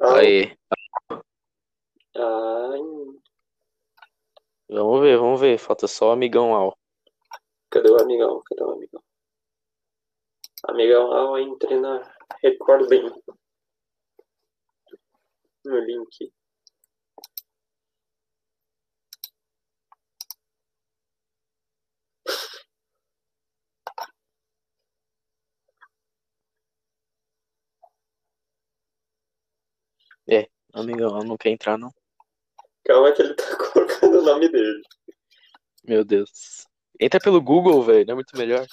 Aí. Ai, Vamos ver, vamos ver. Falta só o amigão Al. cadê o amigão? Cadê o amigão? Amigão, eu entrei na Recording. No link. Amigão Al não quer entrar, não. Calma que ele tá colocando o nome dele. Meu Deus. Entra pelo Google, velho. Não é muito melhor.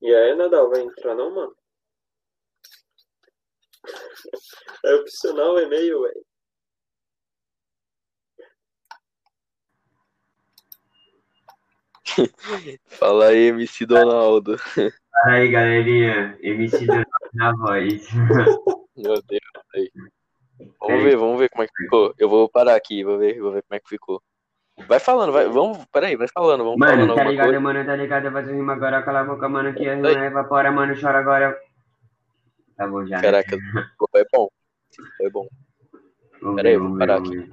E aí, Nadal, vai entrar não, mano? É opcional o e-mail, velho. Fala aí, MC Donaldo. Fala aí, galerinha. MC do na voz. Meu Deus, aí. Vamos ver, vamos ver como é que ficou. Eu vou parar aqui, vou ver, vou ver como é que ficou. Vai falando, vai, vamos, peraí, vai falando, vamos falando Mano, tá alguma ligado, coisa. mano? Tá ligado? Faço rima agora, cala a boca, mano, que a rima evapora, mano, chora agora. Tá bom já. né? Caraca, foi bom. Foi bom. Vamos peraí, ver, vou vamos parar ver, aqui.